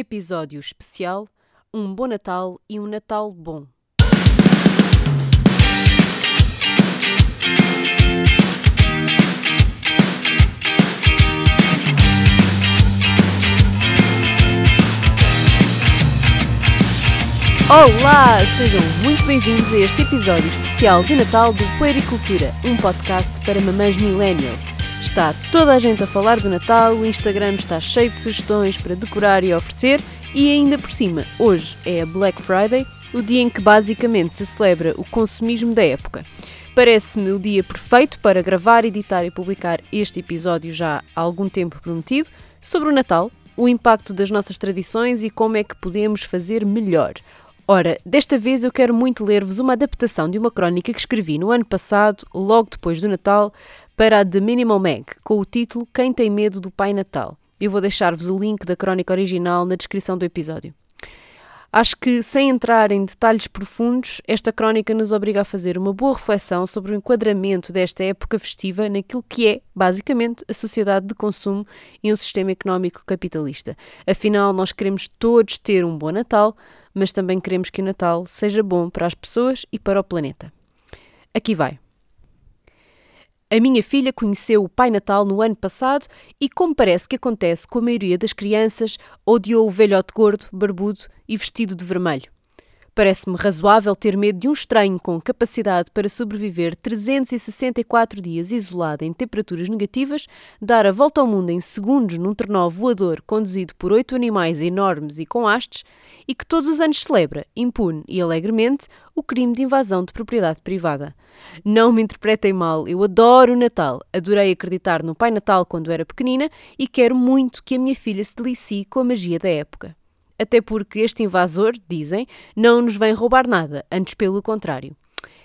episódio especial Um Bom Natal e um Natal Bom. Olá, sejam muito bem-vindos a este episódio especial de Natal do Puericultura, um podcast para mamães millennial. Está toda a gente a falar do Natal, o Instagram está cheio de sugestões para decorar e oferecer, e ainda por cima, hoje é a Black Friday, o dia em que basicamente se celebra o consumismo da época. Parece-me o dia perfeito para gravar, editar e publicar este episódio já há algum tempo prometido sobre o Natal, o impacto das nossas tradições e como é que podemos fazer melhor. Ora, desta vez eu quero muito ler-vos uma adaptação de uma crónica que escrevi no ano passado, logo depois do Natal, para a The Minimal Mag, com o título Quem tem medo do Pai Natal. Eu vou deixar-vos o link da crónica original na descrição do episódio. Acho que, sem entrar em detalhes profundos, esta crónica nos obriga a fazer uma boa reflexão sobre o enquadramento desta época festiva naquilo que é, basicamente, a sociedade de consumo e um sistema económico capitalista. Afinal, nós queremos todos ter um bom Natal, mas também queremos que o Natal seja bom para as pessoas e para o planeta. Aqui vai. A minha filha conheceu o Pai Natal no ano passado e, como parece que acontece com a maioria das crianças, odiou o velhote gordo, barbudo e vestido de vermelho. Parece-me razoável ter medo de um estranho com capacidade para sobreviver 364 dias isolado em temperaturas negativas, dar a volta ao mundo em segundos num trenó voador conduzido por oito animais enormes e com hastes e que todos os anos celebra, impune e alegremente, o crime de invasão de propriedade privada. Não me interpretem mal, eu adoro o Natal. Adorei acreditar no Pai Natal quando era pequenina e quero muito que a minha filha se delicie com a magia da época até porque este invasor, dizem, não nos vem roubar nada, antes pelo contrário.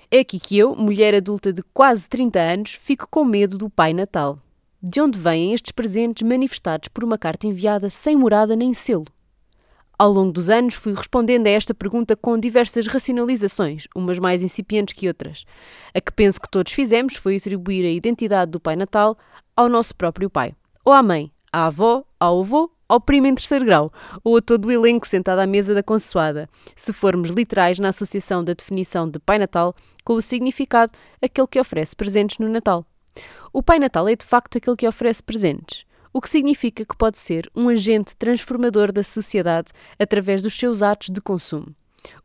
É aqui que eu, mulher adulta de quase 30 anos, fico com medo do Pai Natal. De onde vêm estes presentes manifestados por uma carta enviada sem morada nem selo? Ao longo dos anos fui respondendo a esta pergunta com diversas racionalizações, umas mais incipientes que outras. A que penso que todos fizemos foi atribuir a identidade do Pai Natal ao nosso próprio pai, ou à mãe, à avó, ao avô ao primo em terceiro grau, ou a todo o elenco sentado à mesa da consoada, se formos literais na associação da definição de Pai Natal com o significado aquele que oferece presentes no Natal. O Pai Natal é de facto aquele que oferece presentes, o que significa que pode ser um agente transformador da sociedade através dos seus atos de consumo.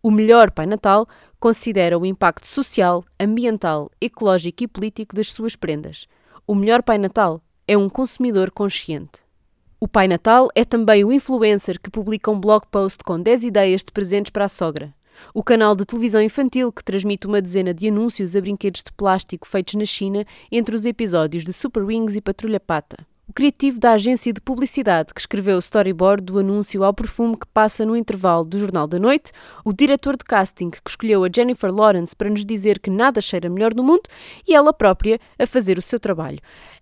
O melhor Pai Natal considera o impacto social, ambiental, ecológico e político das suas prendas. O melhor Pai Natal é um consumidor consciente. O Pai Natal é também o influencer que publica um blog post com 10 ideias de presentes para a sogra. O canal de televisão infantil que transmite uma dezena de anúncios a brinquedos de plástico feitos na China entre os episódios de Super Wings e Patrulha Pata. Criativo da agência de publicidade que escreveu o storyboard do anúncio ao perfume que passa no intervalo do Jornal da Noite, o diretor de casting que escolheu a Jennifer Lawrence para nos dizer que nada cheira melhor no mundo e ela própria a fazer o seu trabalho.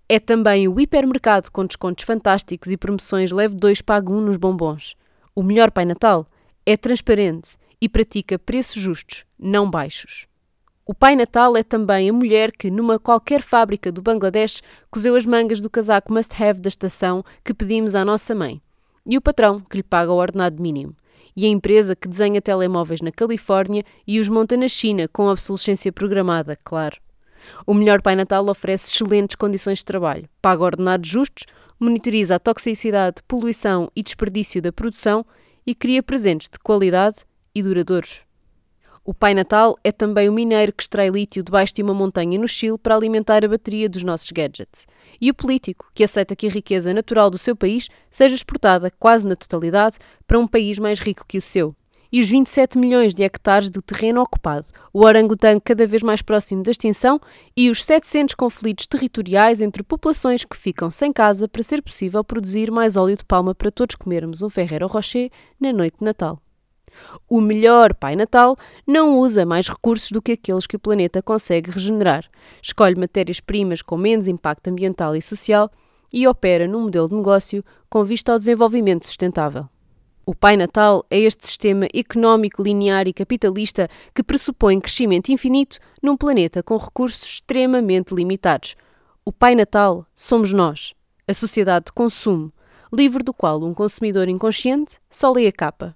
É também o hipermercado com descontos fantásticos e promoções leve 2 pague 1 um nos bombons. O melhor Pai Natal é transparente e pratica preços justos, não baixos. O Pai Natal é também a mulher que, numa qualquer fábrica do Bangladesh, cozeu as mangas do casaco must-have da estação que pedimos à nossa mãe. E o patrão, que lhe paga o ordenado mínimo. E a empresa que desenha telemóveis na Califórnia e os monta na China com obsolescência programada, claro. O melhor Pai Natal oferece excelentes condições de trabalho, paga ordenados justos, monitoriza a toxicidade, poluição e desperdício da produção e cria presentes de qualidade e duradouros. O Pai Natal é também o mineiro que extrai lítio debaixo de uma montanha no Chile para alimentar a bateria dos nossos gadgets. E o político, que aceita que a riqueza natural do seu país seja exportada quase na totalidade para um país mais rico que o seu e os 27 milhões de hectares de terreno ocupado, o orangotango cada vez mais próximo da extinção e os 700 conflitos territoriais entre populações que ficam sem casa para ser possível produzir mais óleo de palma para todos comermos um Ferrero Rocher na noite de Natal. O melhor Pai Natal não usa mais recursos do que aqueles que o planeta consegue regenerar. Escolhe matérias-primas com menos impacto ambiental e social e opera num modelo de negócio com vista ao desenvolvimento sustentável. O Pai Natal é este sistema económico linear e capitalista que pressupõe crescimento infinito num planeta com recursos extremamente limitados. O Pai Natal somos nós, a sociedade de consumo, livro do qual um consumidor inconsciente só lê a capa.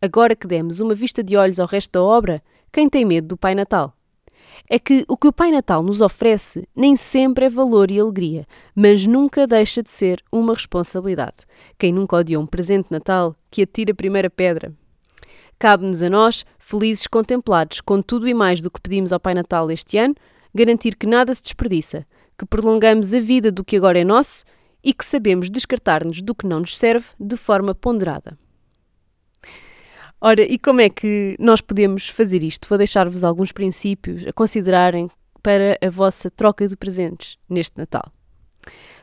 Agora que demos uma vista de olhos ao resto da obra, quem tem medo do Pai Natal? É que o que o Pai Natal nos oferece nem sempre é valor e alegria, mas nunca deixa de ser uma responsabilidade. Quem nunca odiou um presente Natal, que atira a primeira pedra. Cabe-nos a nós, felizes contemplados com tudo e mais do que pedimos ao Pai Natal este ano, garantir que nada se desperdiça, que prolongamos a vida do que agora é nosso e que sabemos descartar-nos do que não nos serve de forma ponderada. Ora, e como é que nós podemos fazer isto? Vou deixar-vos alguns princípios a considerarem para a vossa troca de presentes neste Natal.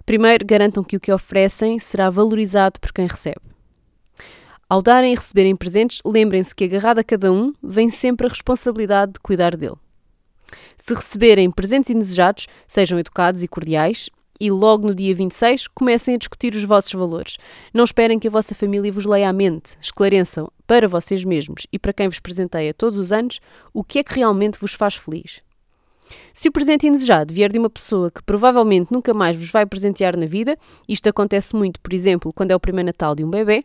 Primeiro, garantam que o que oferecem será valorizado por quem recebe. Ao darem e receberem presentes, lembrem-se que agarrado a cada um vem sempre a responsabilidade de cuidar dele. Se receberem presentes indesejados, sejam educados e cordiais e logo no dia 26 comecem a discutir os vossos valores. Não esperem que a vossa família vos leia à mente. Esclareçam para vocês mesmos e para quem vos presenteia todos os anos o que é que realmente vos faz feliz. Se o presente indesejado vier de uma pessoa que provavelmente nunca mais vos vai presentear na vida, isto acontece muito, por exemplo, quando é o primeiro Natal de um bebê,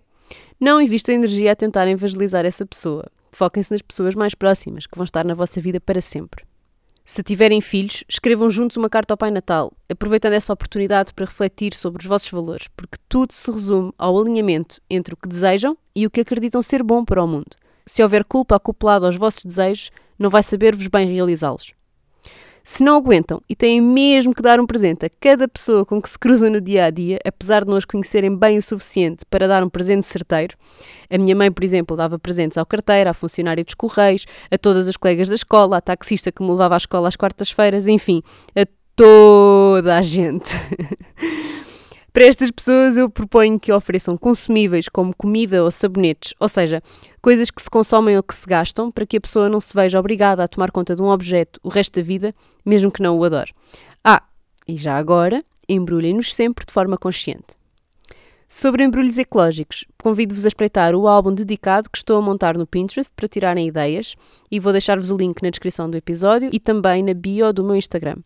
não invistam energia a tentar evangelizar essa pessoa. Foquem-se nas pessoas mais próximas, que vão estar na vossa vida para sempre. Se tiverem filhos, escrevam juntos uma carta ao Pai Natal, aproveitando essa oportunidade para refletir sobre os vossos valores, porque tudo se resume ao alinhamento entre o que desejam e o que acreditam ser bom para o mundo. Se houver culpa acoplada aos vossos desejos, não vai saber-vos bem realizá-los. Se não aguentam e têm mesmo que dar um presente a cada pessoa com que se cruzam no dia a dia, apesar de não as conhecerem bem o suficiente para dar um presente certeiro, a minha mãe, por exemplo, dava presentes ao carteiro, à funcionária dos correios, a todas as colegas da escola, à taxista que me levava à escola às quartas-feiras, enfim, a toda a gente. Para estas pessoas, eu proponho que ofereçam consumíveis como comida ou sabonetes, ou seja, coisas que se consomem ou que se gastam, para que a pessoa não se veja obrigada a tomar conta de um objeto o resto da vida, mesmo que não o adore. Ah, e já agora, embrulhem-nos sempre de forma consciente. Sobre embrulhos ecológicos, convido-vos a espreitar o álbum dedicado que estou a montar no Pinterest para tirarem ideias e vou deixar-vos o link na descrição do episódio e também na bio do meu Instagram.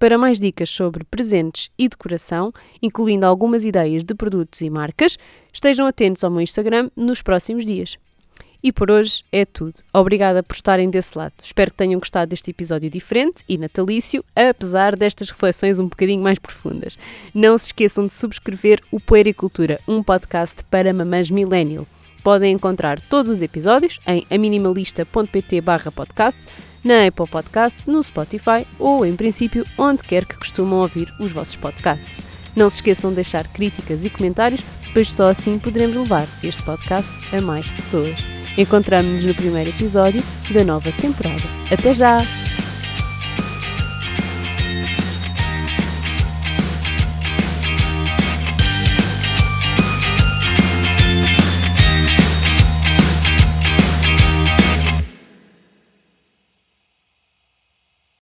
Para mais dicas sobre presentes e decoração, incluindo algumas ideias de produtos e marcas, estejam atentos ao meu Instagram nos próximos dias. E por hoje é tudo. Obrigada por estarem desse lado. Espero que tenham gostado deste episódio diferente e natalício, apesar destas reflexões um bocadinho mais profundas. Não se esqueçam de subscrever o Poericultura, um podcast para mamães millennial. Podem encontrar todos os episódios em aminimalista.pt podcast na Apple Podcasts, no Spotify ou, em princípio, onde quer que costumam ouvir os vossos podcasts. Não se esqueçam de deixar críticas e comentários, pois só assim poderemos levar este podcast a mais pessoas. Encontramos-nos no primeiro episódio da nova temporada. Até já!